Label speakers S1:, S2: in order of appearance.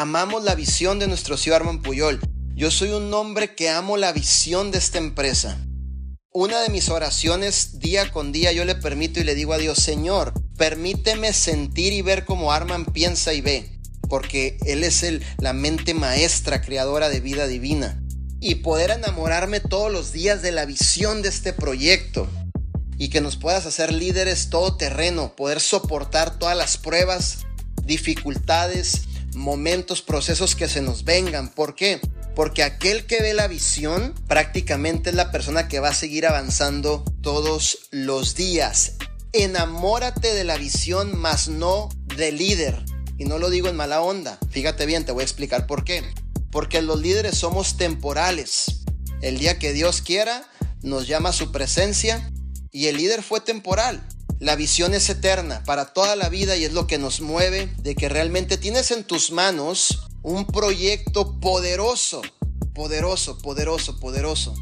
S1: amamos la visión de nuestro CEO Arman Puyol. Yo soy un hombre que amo la visión de esta empresa. Una de mis oraciones día con día yo le permito y le digo a Dios, Señor, permíteme sentir y ver cómo Arman piensa y ve, porque Él es el, la mente maestra, creadora de vida divina. Y poder enamorarme todos los días de la visión de este proyecto y que nos puedas hacer líderes todoterreno, poder soportar todas las pruebas, dificultades, momentos, procesos que se nos vengan. ¿Por qué? Porque aquel que ve la visión prácticamente es la persona que va a seguir avanzando todos los días. Enamórate de la visión, más no del líder. Y no lo digo en mala onda. Fíjate bien, te voy a explicar por qué. Porque los líderes somos temporales. El día que Dios quiera, nos llama a su presencia y el líder fue temporal. La visión es eterna para toda la vida y es lo que nos mueve de que realmente tienes en tus manos un proyecto poderoso, poderoso, poderoso, poderoso